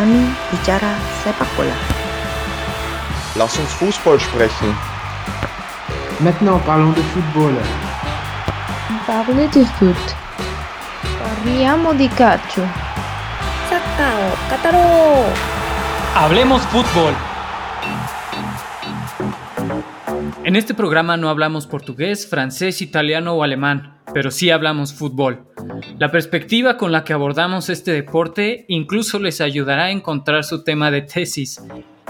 Kami bicara sepak bola. Lass uns Fußball sprechen. Maintenant parlons de football. Parle de foot. Parliamo di calcio. Sakao, Kataro. Hablemos fútbol. En este programa no hablamos portugués, francés, italiano o alemán, pero sí hablamos fútbol. La perspectiva con la que abordamos este deporte incluso les ayudará a encontrar su tema de tesis.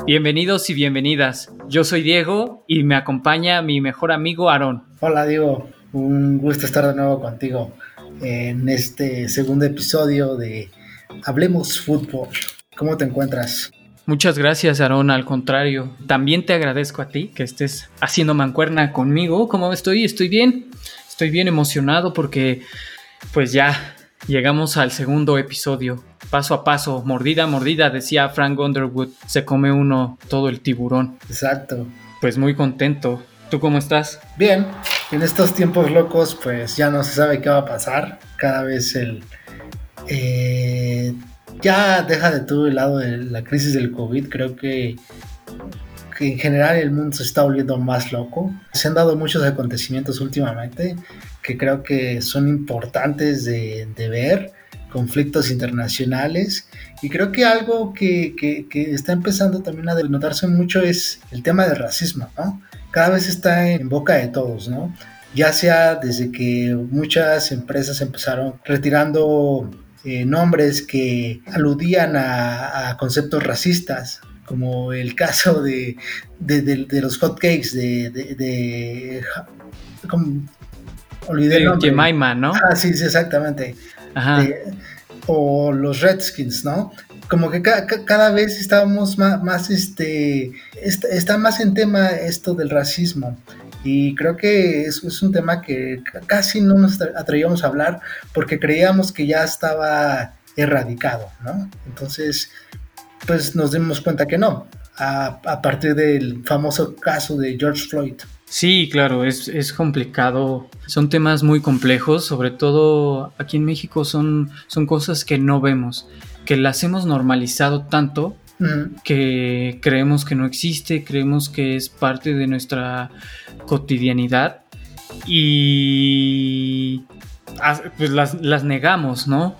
Bienvenidos y bienvenidas. Yo soy Diego y me acompaña mi mejor amigo Aarón. Hola Diego, un gusto estar de nuevo contigo en este segundo episodio de Hablemos Fútbol. ¿Cómo te encuentras? Muchas gracias, Aarón. Al contrario, también te agradezco a ti que estés haciendo mancuerna conmigo. ¿Cómo estoy? Estoy bien. Estoy bien emocionado porque, pues ya llegamos al segundo episodio. Paso a paso, mordida a mordida, decía Frank Underwood. Se come uno todo el tiburón. Exacto. Pues muy contento. ¿Tú cómo estás? Bien, en estos tiempos locos pues ya no se sabe qué va a pasar. Cada vez el... eh, ya deja de todo el lado de la crisis del COVID. Creo que, en general el mundo se está volviendo más loco. Se han dado muchos acontecimientos últimamente que creo que son importantes de, de ver conflictos internacionales y creo que algo que, que, que está empezando también a denotarse mucho es el tema del racismo, ¿no? Cada vez está en boca de todos, ¿no? Ya sea desde que muchas empresas empezaron retirando eh, nombres que aludían a, a, conceptos racistas, como el caso de, de, de, de los hotcakes de... de como, olvidé el nombre. Jemima, ¿no? Ah, sí, sí, exactamente. Ajá. O los Redskins, ¿no? Como que ca ca cada vez estábamos más, más este, está, está, más en tema esto del racismo. Y creo que es, es, un tema que casi no nos atrevíamos a hablar porque creíamos que ya estaba erradicado, ¿no? Entonces, pues nos dimos cuenta que no, a, a partir del famoso caso de George Floyd. Sí, claro, es, es, complicado. Son temas muy complejos, sobre todo aquí en México son, son cosas que no vemos, que las hemos normalizado tanto mm. que creemos que no existe, creemos que es parte de nuestra cotidianidad y pues las, las negamos, ¿no?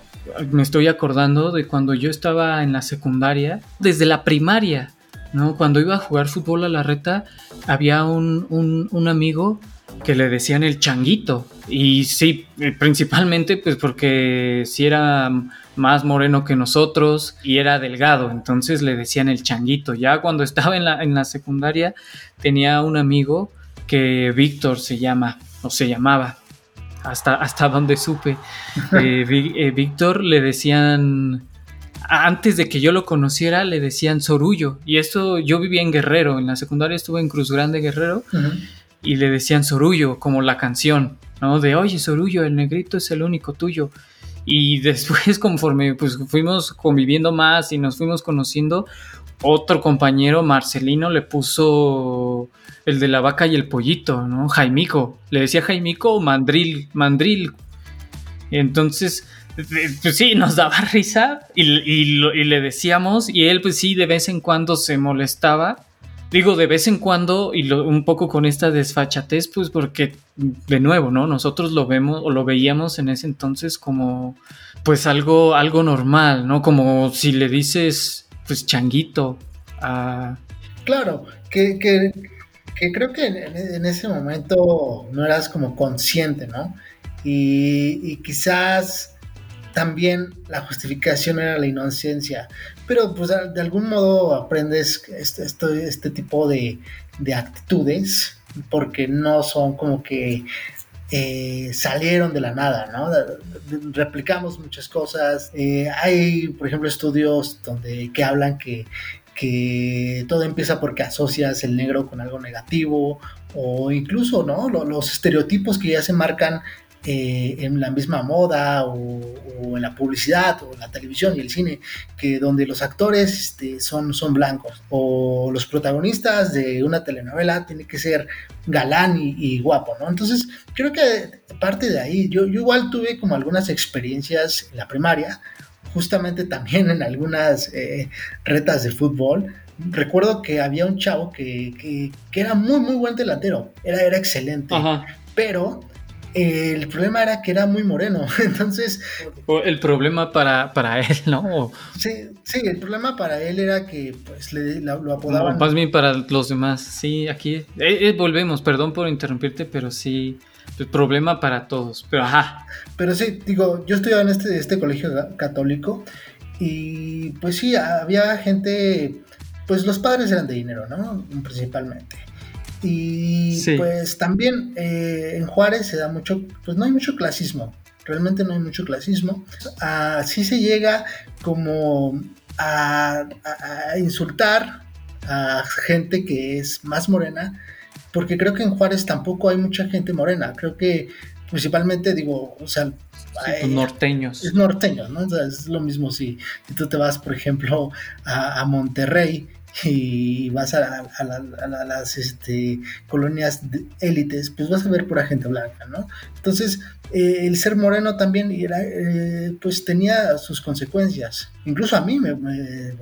Me estoy acordando de cuando yo estaba en la secundaria, desde la primaria ¿no? Cuando iba a jugar fútbol a la reta, había un, un, amigo que le decían el changuito. Y sí, principalmente pues porque si sí era más moreno que nosotros y era delgado, entonces le decían el changuito. Ya cuando estaba en la, en la secundaria tenía un amigo que Víctor se llama, o se llamaba, hasta, hasta donde supe. Eh, eh, Víctor le decían antes de que yo lo conociera le decían Sorullo. Y esto yo vivía en Guerrero, en la secundaria estuve en Cruz Grande Guerrero uh -huh. y le decían Sorullo, como la canción, ¿no? De oye Sorullo, el negrito es el único tuyo. Y después conforme pues fuimos conviviendo más y nos fuimos conociendo, otro compañero, Marcelino, le puso el de la vaca y el pollito, ¿no? Jaimico. Le decía Jaimico o Mandril, Mandril. Entonces, pues sí, nos daba risa y, le decíamos, y él pues sí, de vez en cuando se molestaba. Digo, de vez en cuando, y un poco con esta desfachatez, pues porque, de nuevo, ¿no? Nosotros lo vemos o lo veíamos en ese entonces como, pues algo, algo normal, ¿no? Como si le dices, pues changuito. Claro, que, que, creo que en, ese momento no eras como consciente, ¿no? Y, y quizás también la justificación era la inocencia, pero pues de algún modo aprendes este, este, este tipo de, de, actitudes porque no son como que eh, salieron de la nada, ¿no? Replicamos muchas cosas. Eh, hay, por ejemplo, estudios donde que hablan que, que todo empieza porque asocias el negro con algo negativo o incluso, ¿no? Los, los estereotipos que ya se marcan eh, en la misma moda o, o, en la publicidad o en la televisión y el cine, que donde los actores este, son, son blancos. O los protagonistas de una telenovela tienen que ser galán y, y guapo, ¿no? Entonces, creo que parte de ahí, yo, yo, igual tuve como algunas experiencias en la primaria justamente también en algunas eh, retas de fútbol, recuerdo que había un chavo que, era muy, muy buen delantero, era, era excelente, pero el problema era que era muy moreno, entonces... El problema para, para él, ¿no? Sí, sí, el problema para él era que pues le, lo, apodaban... más bien para los demás, sí, aquí eh, eh, volvemos, perdón por interrumpirte, pero sí, el problema para todos, pero ajá. Pero sí, digo, yo estudiaba en este, este colegio católico y pues sí, había gente, pues los padres eran de dinero, ¿no? Principalmente. Y pues también eh, en Juárez se da mucho, pues no hay mucho clasismo, realmente no hay mucho clasismo. Así se llega como a, insultar a gente que es más morena, porque creo que en Juárez tampoco hay mucha gente morena, creo que principalmente digo, o sea... Pues norteños. Es norteño, ¿no? es lo mismo si, tú te vas, por ejemplo, a Monterrey y vas a, las este, colonias élites, pues vas a ver pura gente blanca, ¿no? Entonces, eh, el ser moreno también era, eh, pues tenía sus consecuencias. Incluso a mí me, me,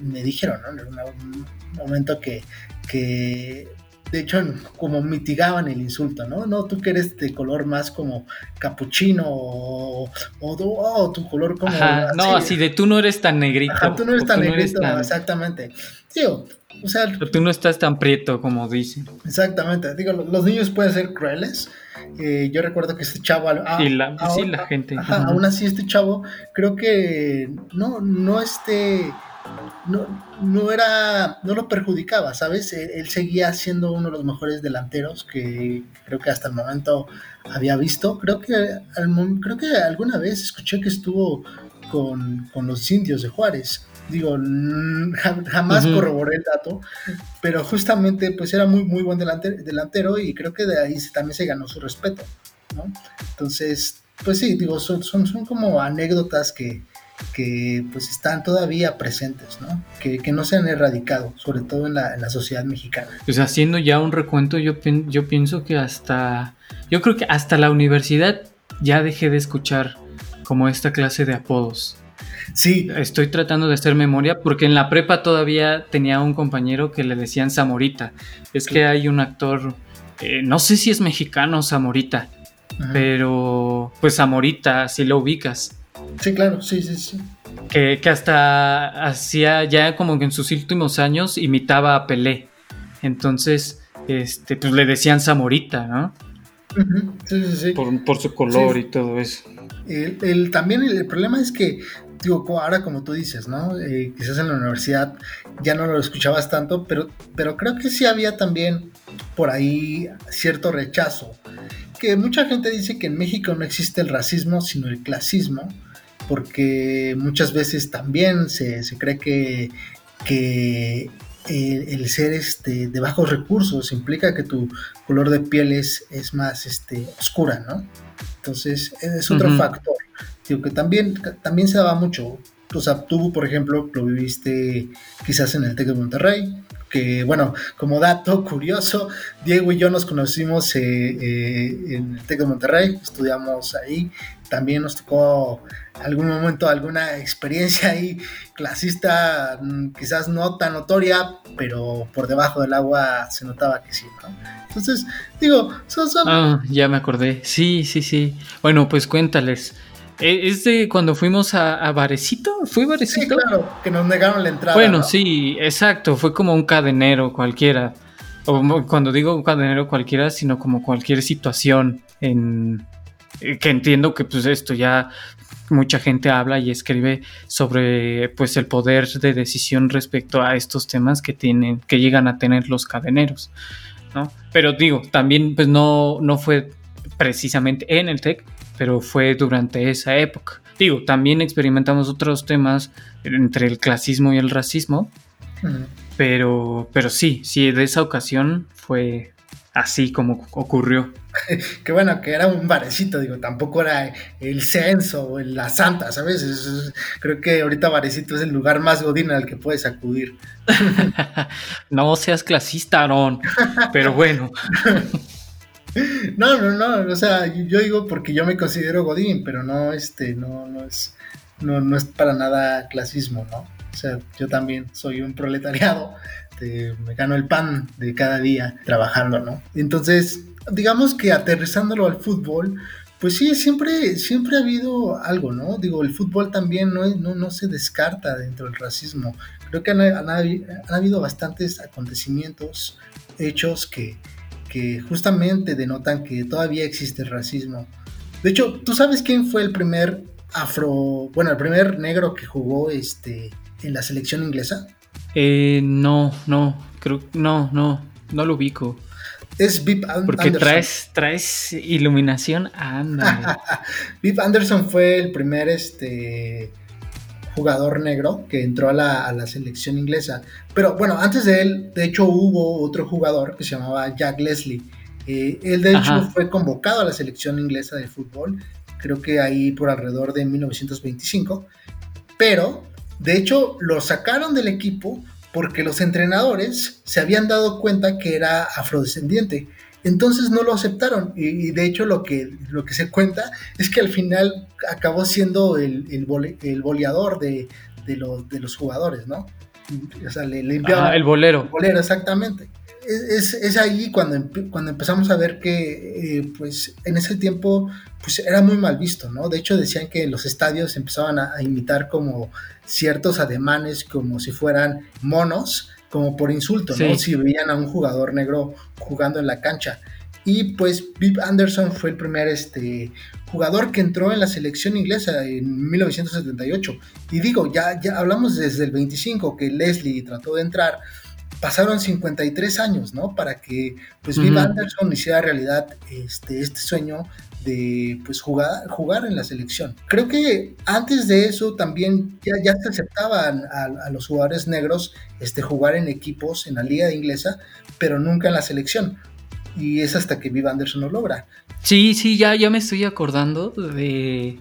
me dijeron, ¿no? En algún momento que, que de hecho, como mitigaban el insulto, ¿no? No, tú que eres de color más como capuchino o, o, tu color como... Ajá, no, así de tú no eres tan negrito. Ajá, tú no eres tan negrito, exactamente. Tío, o sea... Pero tú no estás tan prieto como dicen. Exactamente, digo, los niños pueden ser crueles. Eh, yo recuerdo que este chavo... Ah, sí, la, sí, la gente. Ajá, aún así este chavo creo que no, no este no, no era, no lo perjudicaba, ¿sabes? Él, seguía siendo uno de los mejores delanteros que creo que hasta el momento había visto. Creo que, creo que alguna vez escuché que estuvo con, los indios de Juárez. Digo, jamás corroboré el dato, pero justamente pues era muy, muy buen delantero, delantero y creo que de ahí también se ganó su respeto, ¿no? Entonces, pues sí, digo, son, son, son como anécdotas que, que pues están todavía presentes, ¿no? Que, no se han erradicado, sobre todo en la, sociedad mexicana. Pues haciendo ya un recuento, yo, yo pienso que hasta, yo creo que hasta la universidad ya dejé de escuchar como esta clase de apodos. Sí. Estoy tratando de hacer memoria porque en la prepa todavía tenía un compañero que le decían Zamorita. Es que hay un actor, eh, no sé si es mexicano Zamorita, pero pues Zamorita, si lo ubicas. Sí, claro, sí, sí, sí. Que, hasta hacía ya como que en sus últimos años imitaba a Pelé. Entonces, este, pues le decían Zamorita, ¿no? Sí, sí, sí. Por, su color y todo eso. El, también el, problema es que, digo, ahora como tú dices, ¿no? Eh, quizás en la universidad ya no lo escuchabas tanto, pero, pero creo que sí había también por ahí cierto rechazo. Que mucha gente dice que en México no existe el racismo, sino el clasismo porque muchas veces también se, cree que, que el, ser este, de bajos recursos implica que tu color de piel es, es más este, oscura, ¿no? Entonces, es otro factor. Digo que también, también se daba mucho. O sea, tú, por ejemplo, lo viviste quizás en el TEC de Monterrey, que bueno, como dato curioso, Diego y yo nos conocimos eh, eh, en el TEC de Monterrey, estudiamos ahí, también nos tocó algún momento alguna experiencia ahí clasista, mm, quizás no tan notoria, pero por debajo del agua se notaba que sí, ¿no? Entonces, digo, son... Ah, ya me acordé, sí, sí, sí. Bueno, pues cuéntales. E, ¿Es de cuando fuimos a, a Varecito? ¿Fue Varecito? Sí, claro, que nos negaron la entrada. Bueno, sí, exacto, fue como un cadenero cualquiera. O cuando digo cadenero cualquiera, sino como cualquier situación en eh, que entiendo que pues esto ya mucha gente habla y escribe sobre pues el poder de decisión respecto a estos temas que tienen que llegan a tener los cadeneros, ¿no? Pero digo, también pues no no fue precisamente en el TEC, pero fue durante esa época. Digo, también experimentamos otros temas entre el clasismo y el racismo, pero, pero sí, sí, de esa ocasión fue así como ocurrió. que bueno, que era un barecito, digo, tampoco era el censo o la santa, ¿sabes? creo que ahorita barecito es el lugar más godín al que puedes acudir. no seas clasista, Aaron, pero bueno. No, no, no, o sea, yo digo porque yo me considero Godín, pero no, este, no, no es, no, no es para nada clasismo, ¿no? O sea, yo también soy un proletariado, me gano el pan de cada día trabajando, ¿no? Entonces, digamos que aterrizándolo al fútbol, pues sí, siempre, siempre ha habido algo, ¿no? Digo, el fútbol también no, no, no se descarta dentro del racismo. Creo que han, han, han habido bastantes acontecimientos, hechos que, que justamente denotan que todavía existe racismo. De hecho, ¿tú sabes quién fue el primer afro, bueno, el primer negro que jugó este, en la selección inglesa? Eh, no, no, creo, no, no, no lo ubico. Es Vip Anderson. Porque traes, traes iluminación, anda. Vip Anderson fue el primer este, jugador negro que entró a la, a la, selección inglesa. Pero bueno, antes de él, de hecho, hubo otro jugador que se llamaba Jack Leslie. Eh, él, de hecho, fue convocado a la selección inglesa de fútbol, creo que ahí por alrededor de 1925. Pero, de hecho, lo sacaron del equipo porque los entrenadores se habían dado cuenta que era afrodescendiente. Entonces no lo aceptaron y, y de hecho lo que, lo que se cuenta es que al final acabó siendo el, el, vole, el boleador de, de, los, de, los, jugadores, ¿no? O sea, le, le ah, el bolero. El bolero, exactamente. Es, es, ahí cuando, cuando empezamos a ver que, eh, pues, en ese tiempo, pues, era muy mal visto, ¿no? De hecho, decían que los estadios empezaban a, a imitar como ciertos ademanes, como si fueran monos, como por insulto, sí. ¿no? Si veían a un jugador negro jugando en la cancha. Y pues Vip Anderson fue el primer este, jugador que entró en la selección inglesa en 1978. Y digo, ya, ya hablamos desde el 25 que Leslie trató de entrar. Pasaron 53 años, ¿no? Para que pues uh -huh. Anderson hiciera realidad este, este sueño de pues jugar, jugar en la selección. Creo que antes de eso también ya, ya se aceptaban a, a, los jugadores negros este, jugar en equipos en la liga inglesa, pero nunca en la selección. Y es hasta que Viv Anderson lo logra. Sí, sí, ya, ya me estoy acordando de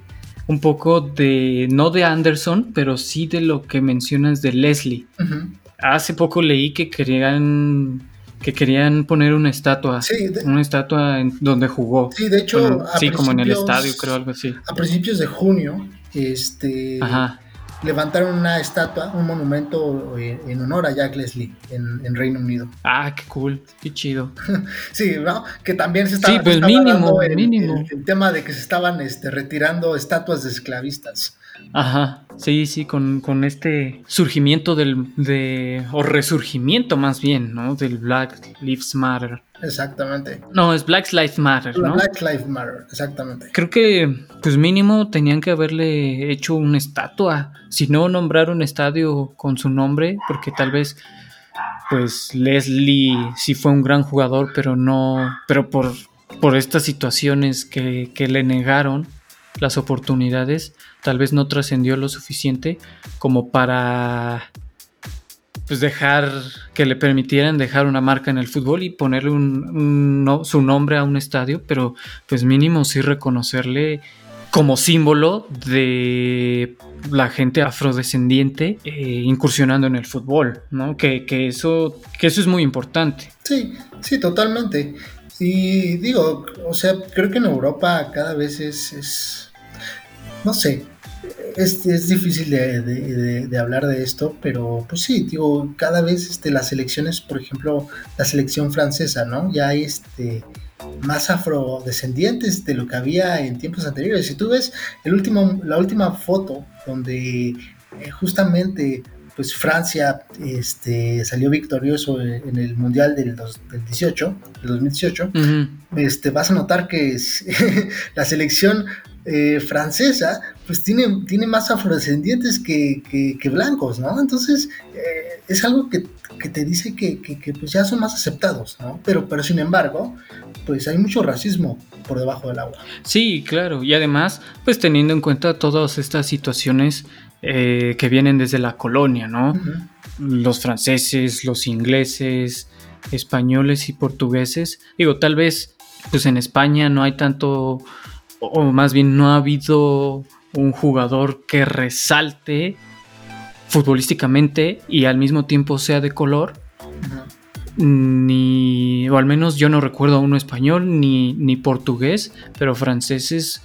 un poco de, no de Anderson, pero sí de lo que mencionas de Leslie. Uh -huh. Hace poco leí que querían que querían poner una estatua, sí, de, una estatua en donde jugó. Sí, de hecho, bueno, sí, como en el estadio, creo algo así. A principios de junio, este, Ajá. levantaron una estatua, un monumento en, en honor a Jack Leslie en, en, Reino Unido. Ah, qué cool, qué chido. sí, ¿no? Que también se estaba, sí, pues se estaba mínimo, el, mínimo. El, el, tema de que se estaban este, retirando estatuas de esclavistas. Ajá, sí, sí, con, con este surgimiento del, de, o resurgimiento más bien, ¿no? Del Black Lives Matter. Exactamente. No, es Black Lives Matter, ¿no? Black Lives Matter, exactamente. Creo que, pues mínimo, tenían que haberle hecho una estatua, si no nombrar un estadio con su nombre, porque tal vez, pues Leslie sí fue un gran jugador, pero no, pero por, por estas situaciones que, que le negaron las oportunidades, tal vez no trascendió lo suficiente como para pues dejar que le permitieran dejar una marca en el fútbol y ponerle un, su nombre a un estadio, pero pues mínimo sí reconocerle como símbolo de la gente afrodescendiente eh, incursionando en el fútbol, ¿no? Que, que, eso, que eso es muy importante. Sí, sí, totalmente. Y digo, o sea, creo que en Europa cada vez es, es no sé, es, es difícil de, de, hablar de esto, pero pues sí, digo, cada vez este, las selecciones, por ejemplo, la selección francesa, ¿no? Ya hay este, más afrodescendientes de lo que había en tiempos anteriores. Si tú ves el último, la última foto donde eh, justamente pues Francia este, salió victorioso en el Mundial del, dos, del 18, del 2018, uh -huh. este, vas a notar que es, la selección eh, francesa pues tiene, tiene más afrodescendientes que, que, que blancos, ¿no? Entonces eh, es algo que, que te dice que, que, pues ya son más aceptados, ¿no? Pero, pero sin embargo, pues hay mucho racismo por debajo del agua. Sí, claro, y además, pues teniendo en cuenta todas estas situaciones eh, que vienen desde la colonia, ¿no? Uh -huh. Los franceses, los ingleses, españoles y portugueses. Digo, tal vez, pues en España no hay tanto, o más bien no ha habido un jugador que resalte futbolísticamente y al mismo tiempo sea de color. Uh -huh. Ni, o al menos yo no recuerdo a uno español ni, ni portugués, pero franceses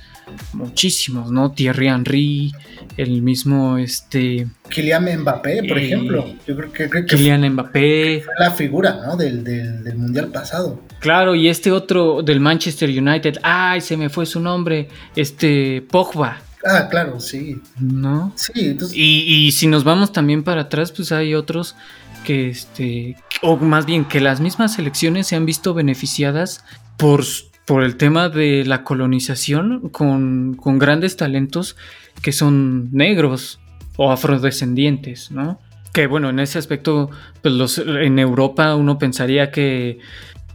muchísimos, ¿no? Thierry Henry, el mismo este Kylian Mbappé, por Eh, ejemplo. Yo creo que, creo que Kylian Mbappé, fue la figura ¿no? del, del, del mundial pasado. claro, y este otro del Manchester United, ay, se me fue su nombre, este Pogba, Ah, claro, sí. ¿no? Sí, entonces, Y, y si nos vamos también para atrás, pues hay otros que, este, o más bien que las mismas selecciones se han visto beneficiadas por, por el tema de la colonización con, con grandes talentos que son negros o afrodescendientes, ¿no? Que bueno, en ese aspecto, pues los, en Europa uno pensaría que,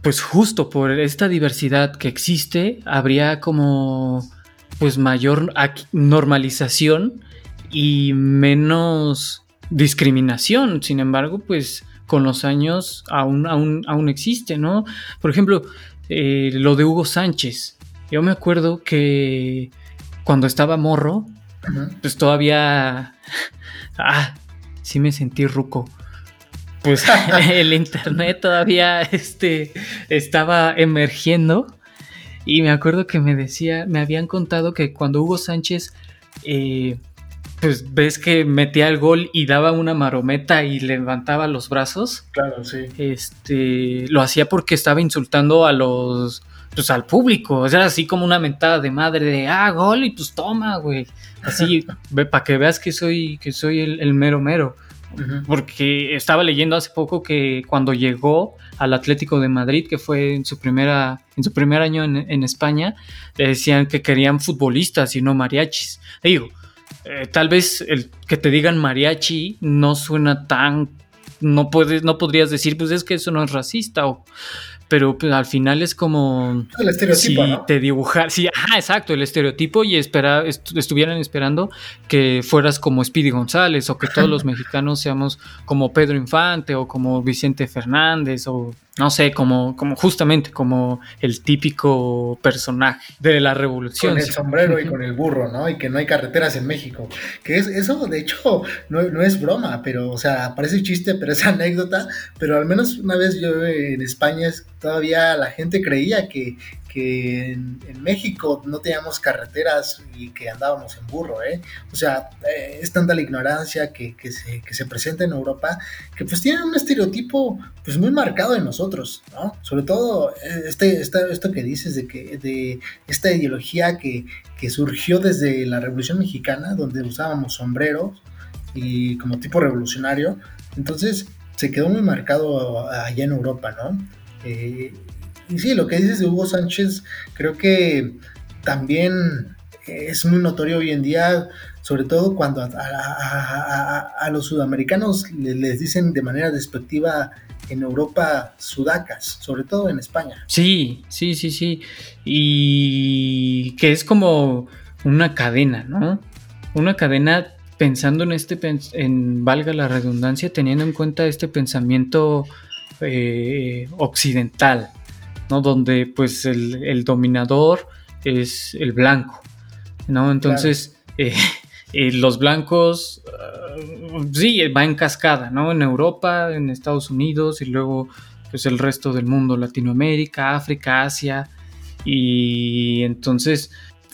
pues justo por esta diversidad que existe, habría como, pues mayor ac- normalización y menos discriminación. Sin embargo, pues con los años aún, aún, aún existe, ¿no? Por ejemplo, eh, lo de Hugo Sánchez. Yo me acuerdo que cuando estaba morro, pues todavía... Ah, sí me sentí ruco. Pues el internet todavía este, estaba emergiendo. Y me acuerdo que me decía, me habían contado que cuando Hugo Sánchez, eh, pues ves que metía el gol y daba una marometa y levantaba los brazos, claro, sí. este, lo hacía porque estaba insultando a los, pues al público, o sea, así como una mentada de madre de, ah, gol y pues toma, güey, así, para que veas que soy, que soy el, el mero mero. Porque estaba leyendo hace poco que cuando llegó al Atlético de Madrid, que fue en su primera, en su primer año en, en España, le decían que querían futbolistas y no mariachis. Digo, eh, tal vez el que te digan mariachi no suena tan, no puedes, no podrías decir, pues es que eso no es racista, o, pero pues, al final es como El estereotipo, si ¿no? te dibujar, sí, ajá, exacto, el estereotipo y espera, est- estuvieran esperando que fueras como Speedy González o que todos los mexicanos seamos como Pedro Infante o como Vicente Fernández o no sé, como, como justamente como el típico personaje de la revolución. Con el sombrero y con el burro, ¿no? Y que no hay carreteras en México. Que es eso, de hecho, no, no es broma, pero, o sea, parece chiste, pero es anécdota. Pero al menos una vez yo en España es- todavía la gente creía que, que en, en México no teníamos carreteras y que andábamos en burro, ¿eh? O sea, eh, es tanta la ignorancia que, que se, que se presenta en Europa que pues tienen un estereotipo pues muy marcado en nosotros, ¿no? Sobre todo eh, este, esta- esto que dices de que de esta ideología que, que surgió desde la Revolución Mexicana, donde usábamos sombreros y como tipo revolucionario, entonces se quedó muy marcado allá en Europa, ¿no? Eh, y sí, lo que dices de Hugo Sánchez, creo que también es muy notorio hoy en día, sobre todo cuando a, los sudamericanos le- les dicen de manera despectiva en Europa sudacas, sobre todo en España. Sí, sí, sí, sí. Y que es como una cadena, ¿no? Una cadena pensando en este, en valga la redundancia, teniendo en cuenta este pensamiento eh, occidental, ¿no? Donde pues el, el dominador es el blanco, ¿no? Entonces, eh, eh, los blancos, uh, sí, va en cascada, ¿no? En Europa, en Estados Unidos y luego pues el resto del mundo, Latinoamérica, África, Asia. Y entonces,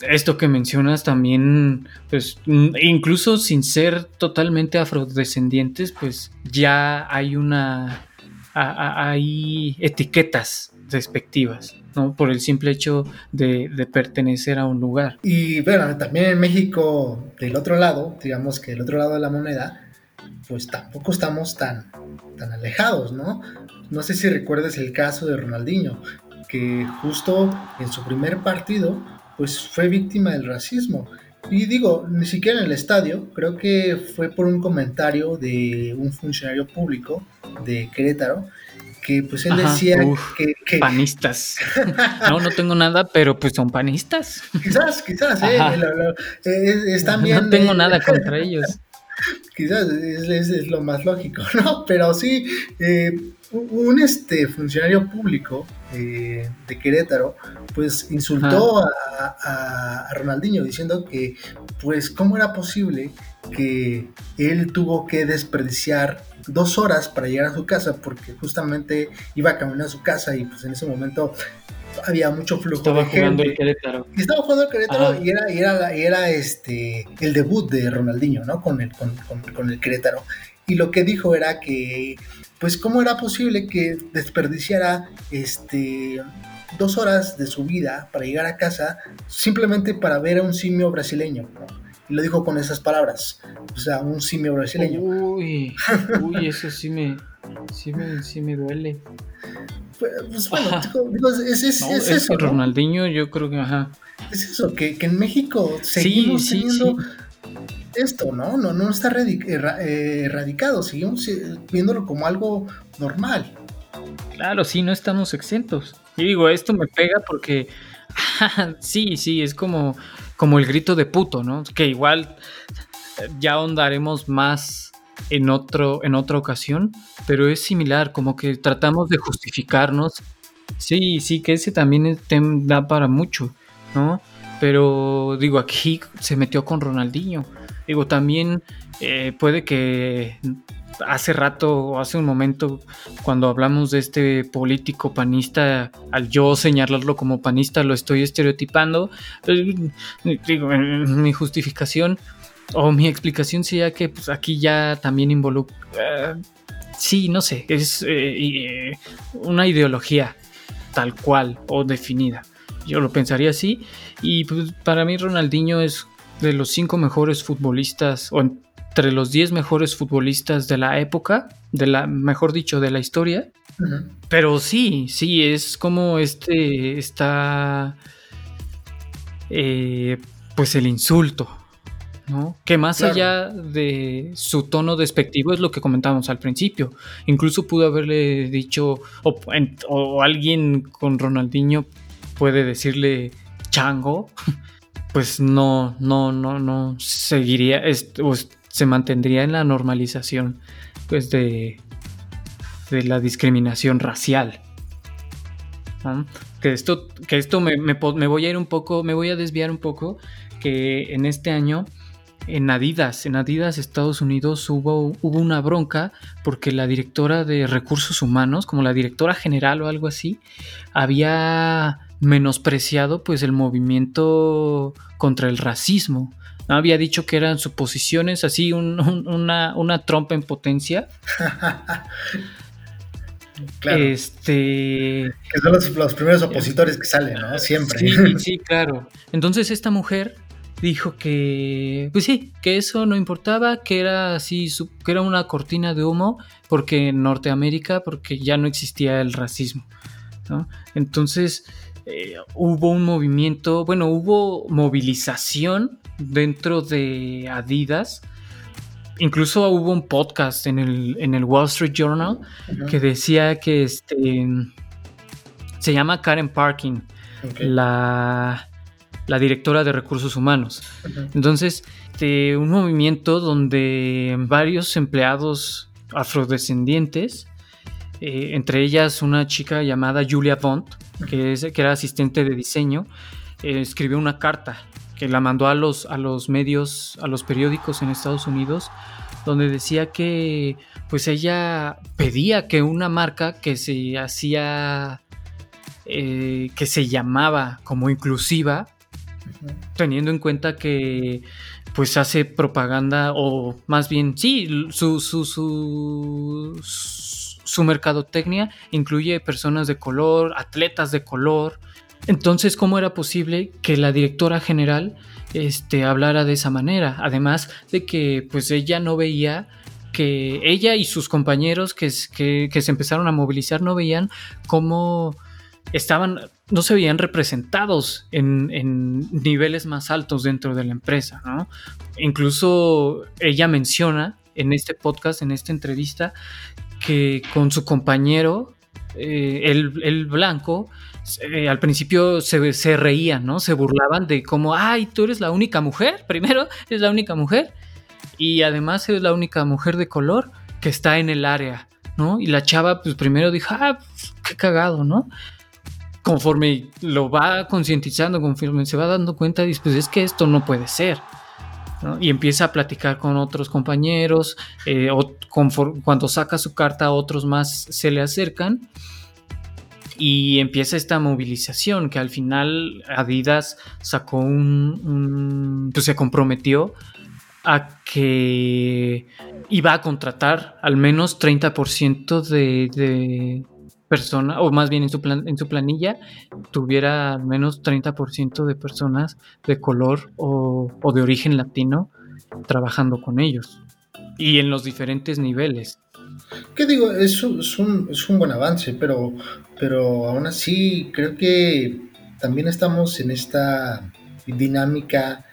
esto que mencionas también, pues incluso sin ser totalmente afrodescendientes, pues ya hay una, a- a- hay etiquetas despectivas, ¿no? Por el simple hecho de, pertenecer a un lugar. Y bueno, también en México, del otro lado, digamos que del otro lado de la moneda, pues tampoco estamos tan, tan alejados, ¿no? No sé si recuerdas el caso de Ronaldinho, que justo en su primer partido, pues fue víctima del racismo. Y digo, ni siquiera en el estadio, creo que fue por un comentario de un funcionario público de Querétaro, que pues él Ajá, decía uf, que, que Panistas. No, no tengo nada, pero pues son panistas. quizás, quizás, eh, es, es también... no tengo eh, nada contra ellos. quizás es, es- es lo más lógico, ¿no? Pero sí, eh, un este funcionario público eh, de Querétaro, pues insultó a, a- a Ronaldinho diciendo que, pues, ¿cómo era posible que él tuvo que desperdiciar dos horas para llegar a su casa? Porque justamente iba a caminar a su casa y pues en ese momento había mucho flujo Estaba de jugando gente. el Querétaro. Y estaba jugando el Querétaro y era, y era, y era este, el debut de Ronaldinho, ¿no? Con el, con, con- con el Querétaro. Y lo que dijo era que, pues, ¿cómo era posible que desperdiciara este, dos horas de su vida para llegar a casa simplemente para ver a un simio brasileño? ¿no? Y lo dijo con esas palabras. O sea, un simio brasileño. Uy, uy, eso sí me, sí me, sí me duele. Pues, pues, bueno, digo, es, es- No, es es eso, que ¿no? Ronaldinho yo creo que, ajá. Es eso, que, que en México seguimos sí, teniendo esto, ¿no? No, no está eh, erradicado, seguimos eh, viéndolo como algo normal. Claro, sí, no estamos exentos. Y digo, esto me pega porque sí, sí, es como, como el grito de puto, ¿no? Que igual eh, ya ahondaremos más en otro, en otra ocasión, pero es similar, como que tratamos de justificarnos. Sí, sí, que ese también da para mucho, ¿no? Pero digo, aquí se metió con Ronaldinho. Digo, también eh, puede que hace rato hace un momento cuando hablamos de este político panista, al yo señalarlo como panista lo estoy estereotipando. Eh, Digo, mi justificación o mi explicación sería que pues, aquí ya también involucra... sí, no sé, es eh, eh, una ideología tal cual o definida. Yo lo pensaría así. Y pues, para mí Ronaldinho es de los cinco mejores futbolistas o entre los 10 mejores futbolistas de la época, de la, mejor dicho, de la historia. Pero sí, sí, es como este está eh, pues el insulto, ¿no? Que más Claro. allá de su tono despectivo es lo que comentábamos al principio. Incluso pudo haberle dicho, o, en- o alguien con Ronaldinho puede decirle chango, pues no, no, no, no seguiría, es- se mantendría en la normalización, pues de, de la discriminación racial. Que esto, que esto me, me me voy a ir un poco, me voy a desviar un poco, que en este año en Adidas, en Adidas Estados Unidos hubo, hubo una bronca porque la directora de recursos humanos, como la directora general o algo así, había menospreciado pues el movimiento contra el racismo. ¿No? Había dicho que eran suposiciones, así un- un- una, una trompa en potencia. Claro, Este. que son los, los primeros opositores que salen, ¿no? Siempre. Sí, sí, claro. Entonces esta mujer dijo que, pues sí, que eso no importaba, que era así, que era una cortina de humo, porque en Norteamérica, porque ya no existía el racismo. ¿no? Entonces eh, hubo un movimiento, bueno, hubo movilización dentro de Adidas. Incluso hubo un podcast en el, en el Wall Street Journal que decía que este se llama Karen Parkin, la, la directora de recursos humanos. Entonces, este, un movimiento donde varios empleados afrodescendientes, eh, entre ellas una chica llamada Julia Bond, que, es, que era asistente de diseño, eh, escribió una carta que la mandó a los, a los medios, a los periódicos en Estados Unidos, donde decía que pues ella pedía que una marca que se hacía, eh, que se llamaba como inclusiva, teniendo en cuenta que pues hace propaganda o más bien sí su su, su, su mercadotecnia incluye personas de color atletas de color entonces cómo era posible que la directora general este hablara de esa manera además de que pues ella no veía que ella y sus compañeros que, se empezaron a movilizar no veían cómo estaban, no se veían representados en, niveles más altos dentro de la empresa, ¿no? Incluso ella menciona en este podcast, en esta entrevista, que con su compañero, eh, el blanco, eh, al principio se, reían, ¿no? Se burlaban de cómo, ay, tú eres la única mujer, primero, eres la única mujer, y además eres la única mujer de color que está en el área, ¿no? Y la chava, pues primero dijo, ah, pues, qué cagado, ¿no? Conforme lo va concientizando, conforme se va dando cuenta, dice, pues es que esto no puede ser. Y empieza a platicar con otros compañeros, eh, o confor- cuando saca su carta, otros más se le acercan. Y empieza esta movilización que al final Adidas sacó un, pues se comprometió a que iba a contratar al menos 30% de, de personas, o más bien en su, plan, en su planilla, tuviera al menos 30% de personas de color o, o de origen latino trabajando con ellos. Y en los diferentes niveles. ¿Qué digo? Es un, es un, buen avance, pero, pero aún así creo que también estamos en esta dinámica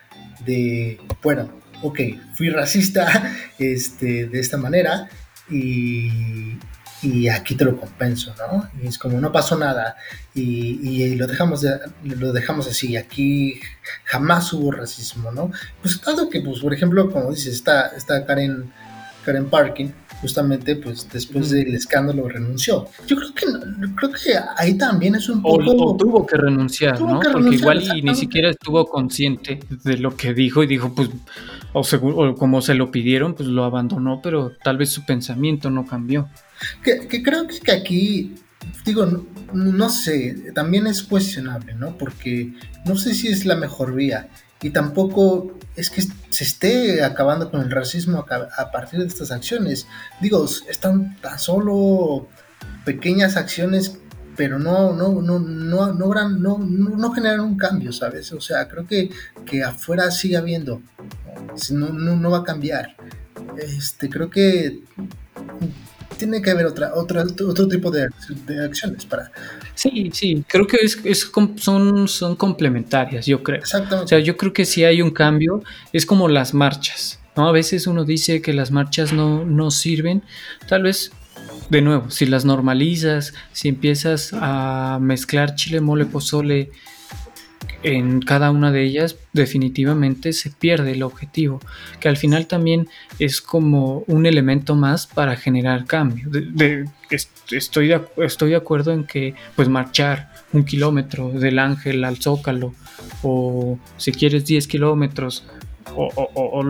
de, bueno, ok, fui racista este, de esta manera y, y aquí te lo compenso, ¿no? Y es como no pasó nada y, y lo, dejamos de, lo dejamos así, aquí jamás hubo racismo, ¿no? Pues dado que, pues, por ejemplo, como dices, está, está Karen, Karen Parkin, justamente pues después del escándalo renunció. Yo creo que creo que ahí también es un poco o, o tuvo que renunciar, tuvo ¿no? Que Porque renunciar, igual y ni siquiera estuvo consciente de lo que dijo y dijo pues o, seguro, o como se lo pidieron pues lo abandonó, pero tal vez su pensamiento no cambió. Que, que creo que aquí digo no, sé, también es cuestionable, ¿no? Porque no sé si es la mejor vía y tampoco es que se esté acabando con el racismo a, partir de estas acciones. Digo, están tan solo pequeñas acciones, pero no, no, no, no, no, no, generan un cambio, ¿sabes? O sea, creo que, que afuera sigue habiendo, no, no va a cambiar. Este, creo que tiene que haber otra, otra, otro tipo de, de, acciones para... Sí, sí, creo que es, es, son, son complementarias, yo creo. Exactamente. O sea, yo creo que si hay un cambio, es como las marchas, ¿no? A veces uno dice que las marchas no, no sirven, tal vez, de nuevo, si las normalizas, si empiezas a mezclar chile, mole, pozole, en cada una de ellas definitivamente se pierde el objetivo, que al final también es como un elemento más para generar cambio. Estoy, de, estoy de acuerdo en que pues marchar un kilómetro del ángel al zócalo o si quieres 10 kilómetros o, o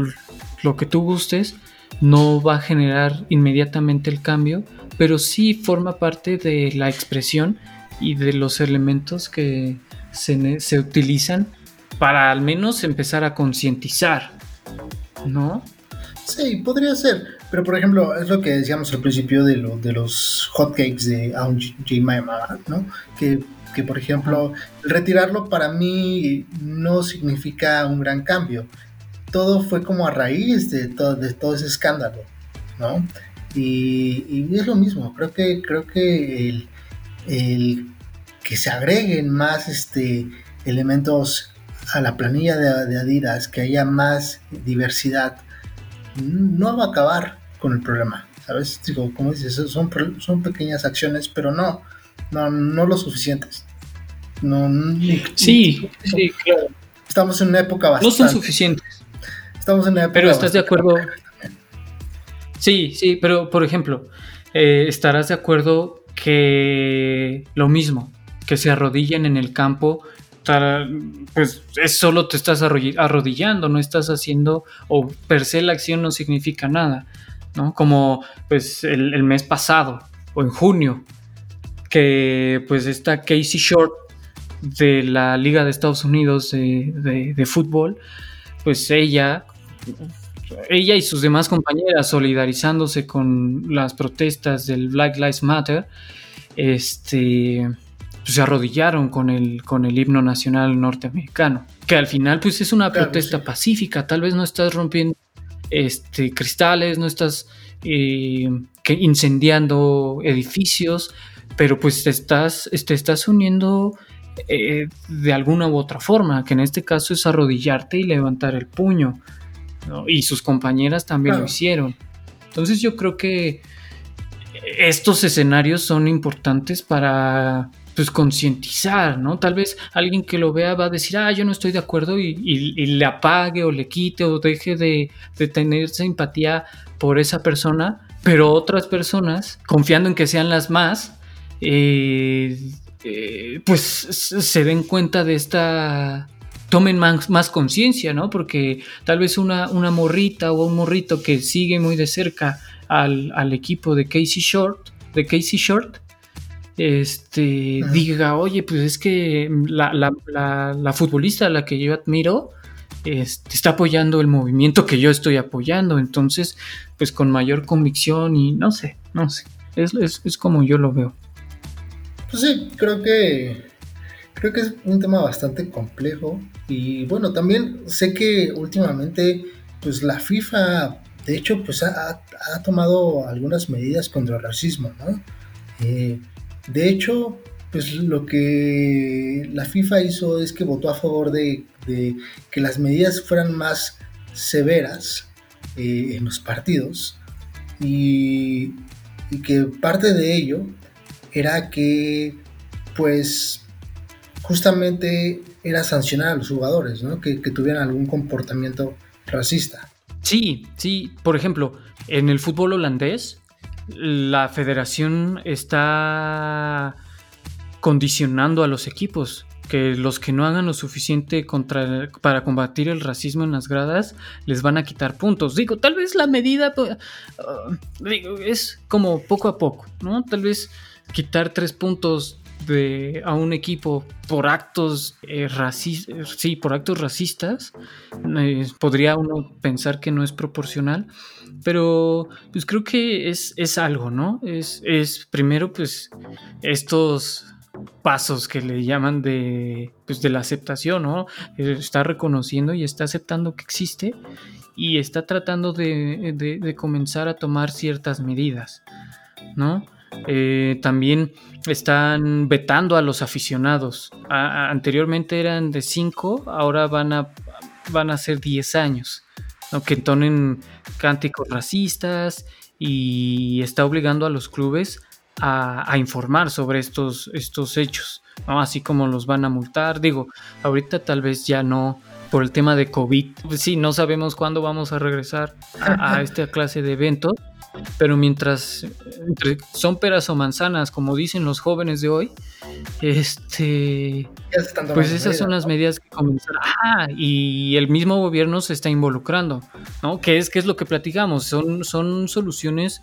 lo que tú gustes no va a generar inmediatamente el cambio, pero sí forma parte de la expresión y de los elementos que, se, se utilizan para al menos empezar a concientizar, ¿no? Sí, podría ser. Pero por ejemplo, es lo que decíamos al principio de, lo, de los hotcakes de Aung Jemima, ¿no? Que, que por ejemplo, retirarlo para mí no significa un gran cambio. Todo fue como a raíz de todo, de todo ese escándalo, ¿no? Y, y es lo mismo. Creo que, creo que el, el que se agreguen más este, elementos a la planilla de, de, Adidas, que haya más diversidad, no va a acabar con el problema, ¿sabes? Digo, como dices, son, son pequeñas acciones, pero no, no, no lo suficientes. No, sí, sí, claro. Estamos en una época bastante... No son suficientes. Estamos en una época Pero estás de acuerdo... Sí, sí, pero por ejemplo, eh, estarás de acuerdo que lo mismo, que se arrodillen en el campo, pues es solo te estás arrodillando, no estás haciendo, o per se la acción no significa nada, ¿no? Como pues el, mes pasado, o en junio, que pues está Casey Short de la Liga de Estados Unidos de, de, de fútbol, pues ella ella y sus demás compañeras solidarizándose con las protestas del Black Lives Matter, este, pues, se arrodillaron con el, con el himno nacional norteamericano. Que al final, pues es una claro, protesta sí. pacífica. Tal vez no estás rompiendo este, cristales, no estás eh, que incendiando edificios, pero pues te estás, te estás uniendo eh, de alguna u otra forma, que en este caso es arrodillarte y levantar el puño. ¿no? Y sus compañeras también claro. lo hicieron. Entonces yo creo que estos escenarios son importantes para pues concientizar, ¿no? Tal vez alguien que lo vea va a decir, ah, yo no estoy de acuerdo y, y, le apague o le quite o deje de, de, tener simpatía por esa persona, pero otras personas, confiando en que sean las más, eh, eh, pues se den cuenta de esta... Tomen más, más conciencia, ¿no? Porque tal vez una, una morrita o un morrito que sigue muy de cerca al, al equipo de Casey Short, de Casey Short, este, diga, oye, pues es que la, la, la, futbolista a la que yo admiro este, está apoyando el movimiento que yo estoy apoyando, entonces, pues con mayor convicción y no sé, no sé, es, es, es como yo lo veo. Pues sí, creo que creo que es un tema bastante complejo y bueno, también sé que últimamente pues la FIFA de hecho pues ha, ha tomado algunas medidas contra el racismo, ¿no? Eh, de hecho, pues lo que la FIFA hizo es que votó a favor de, que las medidas fueran más severas eh, en los partidos y, que parte de ello era que pues justamente era sancionar a los jugadores, ¿no? que, que tuvieran algún comportamiento racista. Sí, sí, por ejemplo, en el fútbol holandés la federación está condicionando a los equipos que los que no hagan lo suficiente contra, para combatir el racismo en las gradas les van a quitar puntos. Digo, tal vez la medida pues, uh, es como poco a poco, ¿no? Tal vez quitar tres puntos de, a un equipo por actos eh, racistas, sí, por actos racistas, eh, podría uno pensar que no es proporcional, pero pues creo que es, es algo, ¿no? Es, es primero pues estos pasos que le llaman de, pues, de la aceptación, ¿no? Está reconociendo y está aceptando que existe y está tratando de, comenzar a tomar ciertas medidas, ¿no? Eh, también están vetando a los aficionados. anteriormente eran de 5, ahora van a, van a ser 10 años que entonen cánticos racistas y está obligando a los clubes a, informar sobre estos, estos hechos, así como los van a multar. Digo, ahorita tal vez ya no por el tema de COVID. Sí, no sabemos cuándo vamos a regresar a, a esta clase de eventos, pero mientras son peras o manzanas, como dicen los jóvenes de hoy, este, pues esas son las medidas que comenzaron. Ah, y el mismo gobierno se está involucrando, ¿no? ¿Qué es, qué es lo que platicamos? Son, son soluciones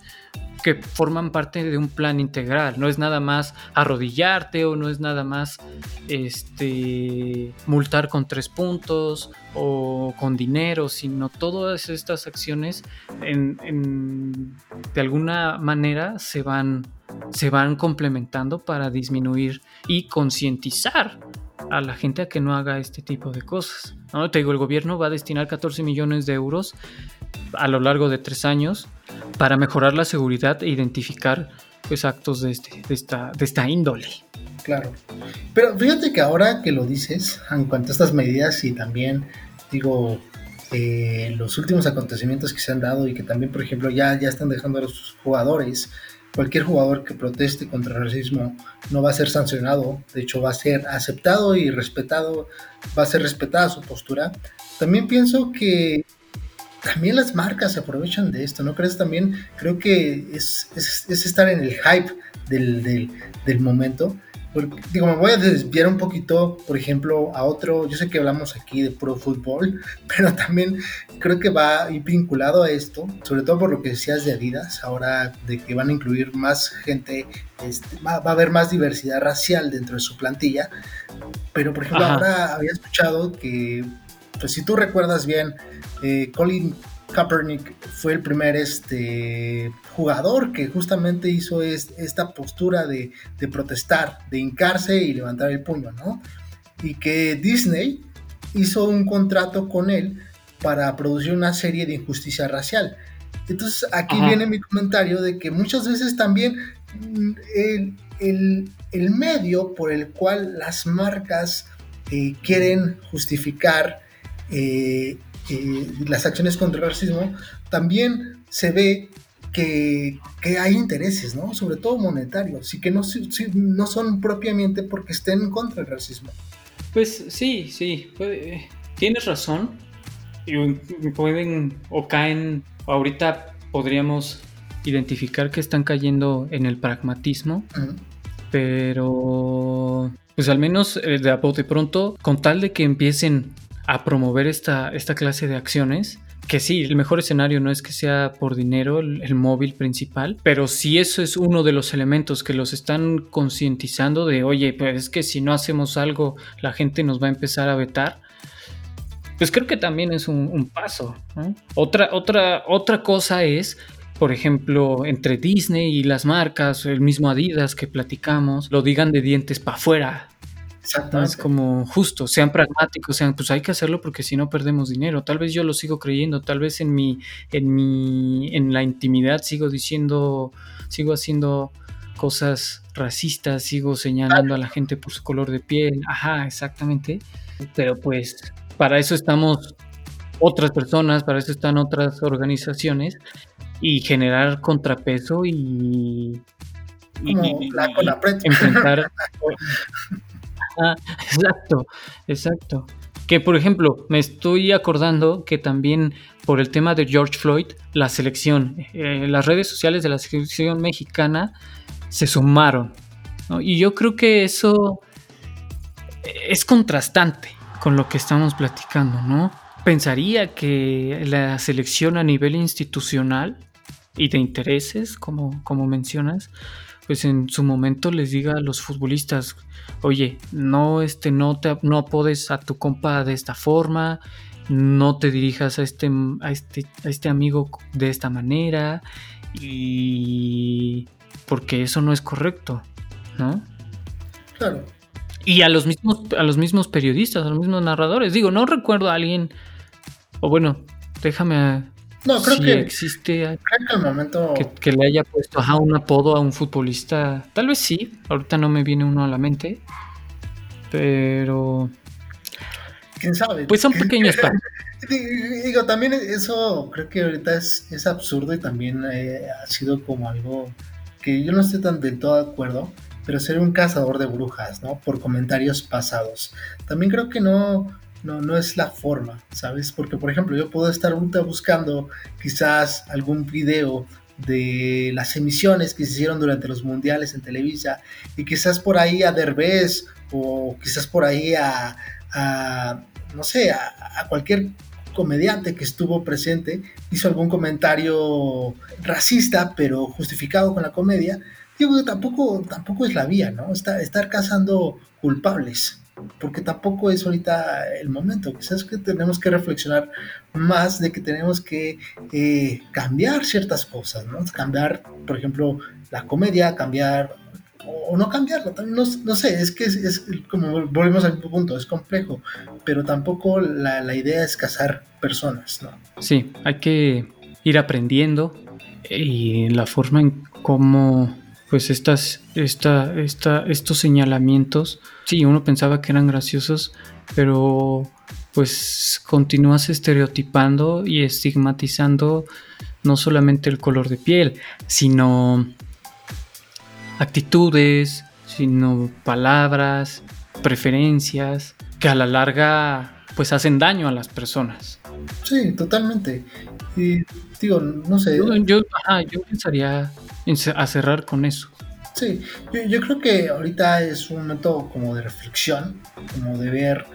que forman parte de un plan integral. No es nada más arrodillarte o no es nada más este, multar con tres puntos o con dinero, sino todas estas acciones de alguna manera se van, se van complementando para disminuir y concientizar a la gente a que no haga este tipo de cosas. Te digo, el gobierno va a destinar 14 millones de euros a lo largo de tres años para mejorar la seguridad e identificar pues, actos de, este, de, esta, de esta índole. Claro. Pero fíjate que ahora que lo dices, en cuanto a estas medidas y también, digo, eh, los últimos acontecimientos que se han dado y que también, por ejemplo, ya, ya están dejando a los jugadores, cualquier jugador que proteste contra el racismo no va a ser sancionado, de hecho va a ser aceptado y respetado, va a ser respetada su postura. También pienso que también las marcas se aprovechan de esto, ¿no crees? También creo que es, estar en el hype del, momento. Digo, me voy a desviar un poquito, por ejemplo, a otro, yo sé que hablamos aquí de pro fútbol, pero también creo que va vinculado a esto, sobre todo por lo que decías de Adidas, ahora de que van a incluir más gente, este, va, a haber más diversidad racial dentro de su plantilla, pero por ejemplo, ahora había escuchado que pues si tú recuerdas bien, eh, Colin Kaepernick fue el primer este, jugador que justamente hizo esta postura de, protestar, de hincarse y levantar el puño, ¿no? Y que Disney hizo un contrato con él para producir una serie de injusticia racial. Entonces aquí viene mi comentario de que muchas veces también mm, el, medio por el cual las marcas eh, quieren justificar eh, eh, las acciones contra el racismo, también se ve que, hay intereses, ¿no? Sobre todo monetarios, y que no, no son propiamente porque estén contra el racismo. Pues sí, sí, tienes razón. Pueden o caen, ahorita podríamos identificar que están cayendo en el pragmatismo, pero pues al menos eh, de a de pronto, con tal de que empiecen a promover esta, esta clase de acciones, que sí, el mejor escenario no es que sea por dinero el, móvil principal, pero sí eso es uno de los elementos que los están concientizando de, oye, pues es que si no hacemos algo, la gente nos va a empezar a vetar. Pues creo que también es un, paso. Otra, otra, otra cosa es por ejemplo, entre Disney y las marcas, el mismo Adidas que platicamos, lo digan de dientes para afuera. Exactamente. Es como justo, sean pragmáticos, sean, pues hay que hacerlo porque si no perdemos dinero. Tal vez yo lo sigo creyendo, tal vez en mi, en mi, en la intimidad sigo diciendo, sigo haciendo cosas racistas, sigo señalando a la gente por su color de piel. Ajá, exactamente. Pero pues para eso estamos otras personas, para eso están otras organizaciones y generar contrapeso y, enfrentar ah, exacto exacto. Que por ejemplo me estoy acordando que también por el tema de George Floyd la selección eh, las redes sociales de la selección mexicana se sumaron y yo creo que eso es contrastante con lo que estamos platicando no pensaría que la selección a nivel institucional y de intereses, como, como mencionas, pues en su momento les diga a los futbolistas, oye, no, este, no, te, no apodes a tu compa de esta forma, no te dirijas a este, a este, a este amigo de esta manera, y porque eso no es correcto, ¿no? Claro. Y a los mismos, a los mismos periodistas, a los mismos narradores. Digo, no recuerdo a alguien, o bueno, déjame no, creo que existe creo que, momento... que, le haya puesto un apodo a un futbolista. Tal vez sí, ahorita no me viene uno a la mente. Pero. ¿Quién sabe? Pues son pequeños Digo, también eso creo que ahorita es, es absurdo y también eh, ha sido como algo que yo no estoy tan del todo de acuerdo, pero ser un cazador de brujas, ¿no? Por comentarios pasados. También creo que no, no, no es la forma, ¿sabes? Porque, por ejemplo, yo puedo estar buscando quizás algún video de las emisiones que se hicieron durante los mundiales en Televisa y quizás por ahí a Derbez o quizás por ahí a, no sé, a, cualquier comediante que estuvo presente hizo algún comentario racista pero justificado con la comedia, digo, tampoco, tampoco es la vía, ¿no? estar cazando culpables porque tampoco es ahorita el momento. Quizás que tenemos que reflexionar más de que tenemos que eh, cambiar ciertas cosas, ¿no? Cambiar, por ejemplo, la comedia, cambiar o no cambiarla, no, no sé, es que es, como volvemos al punto, es complejo, pero tampoco la, la idea es cazar personas, ¿no? Sí, hay que ir aprendiendo y la forma en cómo pues estas, esta, esta, estos señalamientos, sí, uno pensaba que eran graciosos, pero pues continúas estereotipando y estigmatizando no solamente el color de piel, sino actitudes, sino palabras, preferencias, que a la larga pues hacen daño a las personas. Sí, totalmente. Y digo, no sé. Yo, yo, yo pensaría a cerrar con eso. Sí, yo, creo que ahorita es un momento como de reflexión, como de ver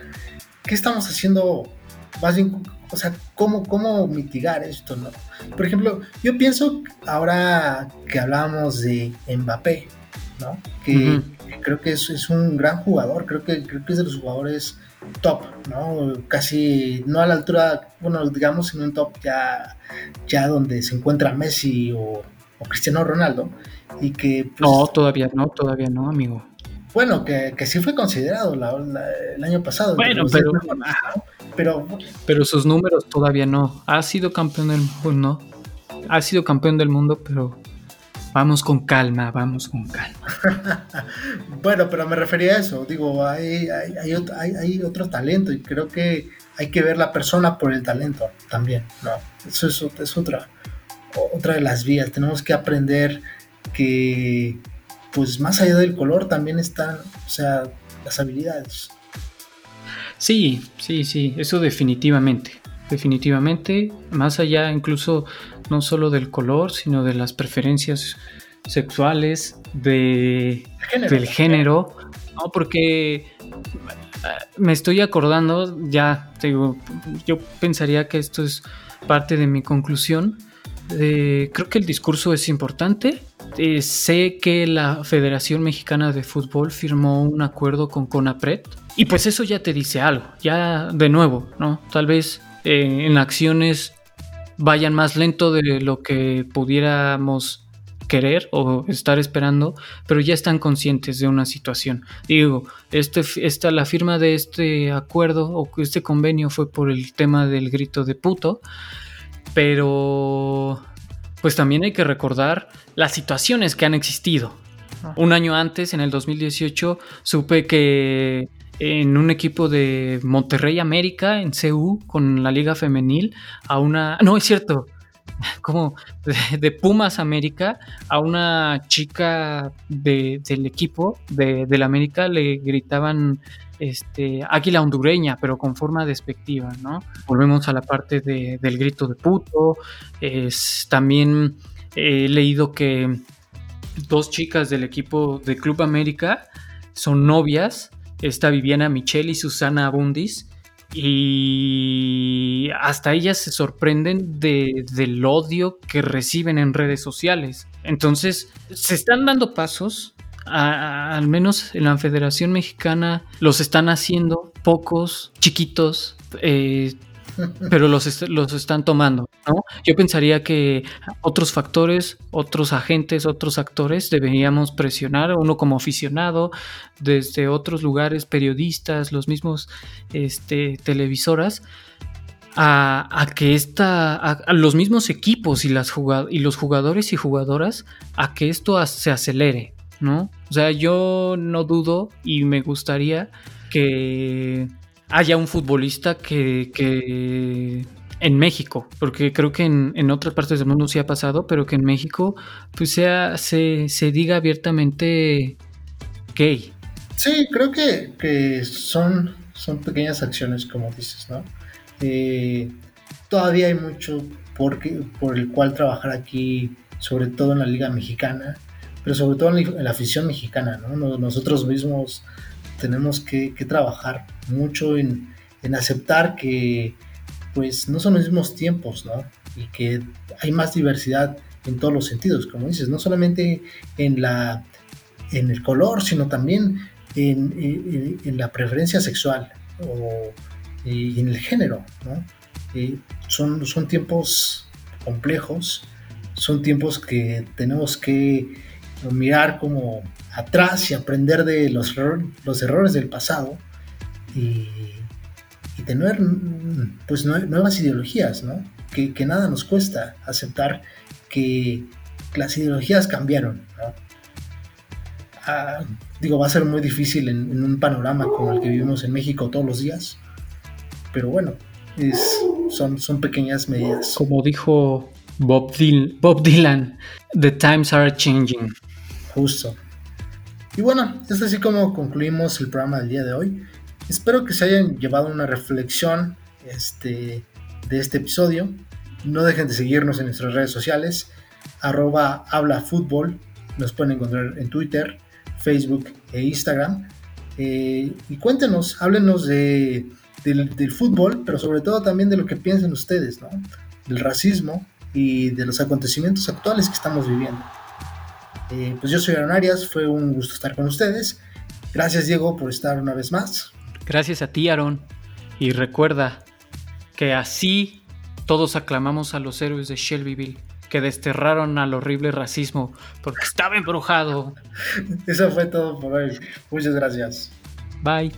qué estamos haciendo, más bien, o sea, cómo, cómo mitigar esto, ¿no? Por ejemplo, yo pienso ahora que hablábamos de Mbappé, ¿no? Que, creo que es, es, un gran jugador, creo que, creo que es de los jugadores top, ¿no? Casi no a la altura, bueno, digamos en un top ya, ya donde se encuentra Messi o o Cristiano Ronaldo y que... Pues, no, todavía no, todavía no, amigo. Bueno, que, que sí fue considerado el año pasado. Bueno, pero, pero, pero... sus números todavía no. Ha sido campeón del mundo, Ha sido campeón del mundo, pero vamos con calma, vamos con calma. bueno, pero me refería a eso. Digo, hay, hay, hay, otro, hay, otro talento y creo que hay que ver la persona por el talento también. ¿no? Eso es, es otra otra de las vías. Tenemos que aprender que, pues más allá del color también están, o sea, las habilidades. Sí, sí, sí, eso definitivamente. Definitivamente, más allá incluso no solo del color, sino de las preferencias sexuales, de, Género. del género, ¿no? Porque ah, me estoy acordando, ya te digo, yo pensaría que esto es parte de mi conclusión. Eh, creo que el discurso es importante. Eh, sé que la Federación Mexicana de Fútbol firmó un acuerdo con CONAPRED y pues eso ya te dice algo. Ya de nuevo, ¿no? Tal vez eh, en acciones vayan más lento de lo que pudiéramos querer o estar esperando, pero ya están conscientes de una situación. Digo, este, esta, la firma de este acuerdo o este convenio fue por el tema del grito de puto, pero pues también hay que recordar las situaciones que han existido. Un año antes, en el 2018, supe que en un equipo de Monterrey América, en CU, con la Liga Femenil, a una... No, es cierto, como de, de Pumas América, a una chica de- del equipo de, del América le gritaban este, águila hondureña, pero con forma despectiva, ¿no? Volvemos a la parte de- del grito de puto. También he leído que dos chicas del equipo de Club América son novias, esta Viviana Michelle y Susana Abundis, y hasta ellas se sorprenden de- del odio que reciben en redes sociales. Entonces, se están dando pasos, a- a- al menos en la Federación Mexicana los están haciendo, pocos, chiquitos, eh, pero los, est- los están tomando, ¿no? Yo pensaría que otros factores, otros agentes, otros actores deberíamos presionar, uno como aficionado, desde otros lugares, periodistas, los mismos este, televisoras, a, a que esta, a, a los mismos equipos y, las y los jugadores y jugadoras, a que esto se acelere, ¿no? O sea, yo no dudo y me gustaría que haya un futbolista que, que en México, porque creo que en, en otras partes del mundo sí ha pasado, pero que en México pues sea, se, se diga abiertamente gay. Sí, creo que, que son, son pequeñas acciones, como dices, ¿no? Eh, todavía hay mucho por, por el cual trabajar aquí, sobre todo en la Liga Mexicana, pero sobre todo en la, afición mexicana, ¿no? Nos- Nosotros mismos tenemos que, trabajar mucho en, aceptar que pues no son los mismos tiempos, ¿no? Y que hay más diversidad en todos los sentidos, como dices, no solamente en la en el color, sino también en, la preferencia sexual o y en el género, ¿no? Eh, son, son tiempos complejos, son tiempos que tenemos que mirar como atrás y aprender de los, los errores del pasado y, y tener pues nue- nuevas ideologías, ¿no? Que, que nada nos cuesta aceptar que las ideologías cambiaron, ¿no? Ah, digo, va a ser muy difícil en, en un panorama como el que vivimos en México todos los días, pero bueno, es, son, son pequeñas medidas. Como dijo Bob, Dil- Bob Dylan, The times are changing. Justo. Y bueno, es así como concluimos el programa del día de hoy. Espero que se hayan llevado una reflexión este, de este episodio. No dejen de seguirnos en nuestras redes sociales. Arroba habla fútbol. Nos pueden encontrar en Twitter, Facebook e Instagram. Eh, y cuéntenos, háblenos de, del, del fútbol, pero sobre todo también de lo que piensan ustedes, ¿no? Del racismo y de los acontecimientos actuales que estamos viviendo. Eh, pues yo soy Aaron Arias, fue un gusto estar con ustedes. Gracias Diego por estar una vez más. Gracias a ti, Aaron. Y recuerda que así todos aclamamos a los héroes de Shelbyville, que desterraron al horrible racismo porque estaba embrujado. Eso fue todo por hoy. Muchas gracias. Bye.